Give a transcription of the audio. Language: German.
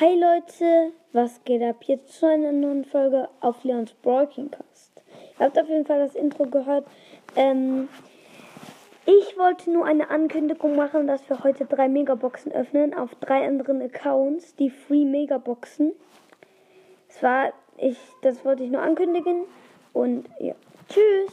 Hi Leute, was geht ab? Jetzt zu einer neuen Folge auf Leons Broadcast. Ihr habt auf jeden Fall das Intro gehört. Ähm, ich wollte nur eine Ankündigung machen, dass wir heute drei Megaboxen öffnen auf drei anderen Accounts, die Free Megaboxen. Das war ich, das wollte ich nur ankündigen und ja, tschüss.